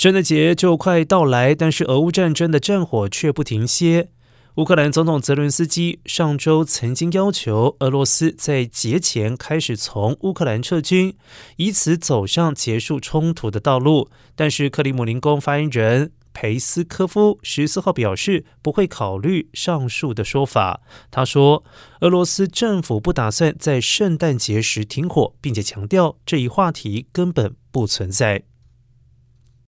圣诞节就快到来，但是俄乌战争的战火却不停歇。乌克兰总统泽伦斯基上周曾经要求俄罗斯在节前开始从乌克兰撤军，以此走上结束冲突的道路。但是克里姆林宫发言人裴斯科夫十四号表示不会考虑上述的说法。他说俄罗斯政府不打算在圣诞节时停火，并且强调这一话题根本不存在。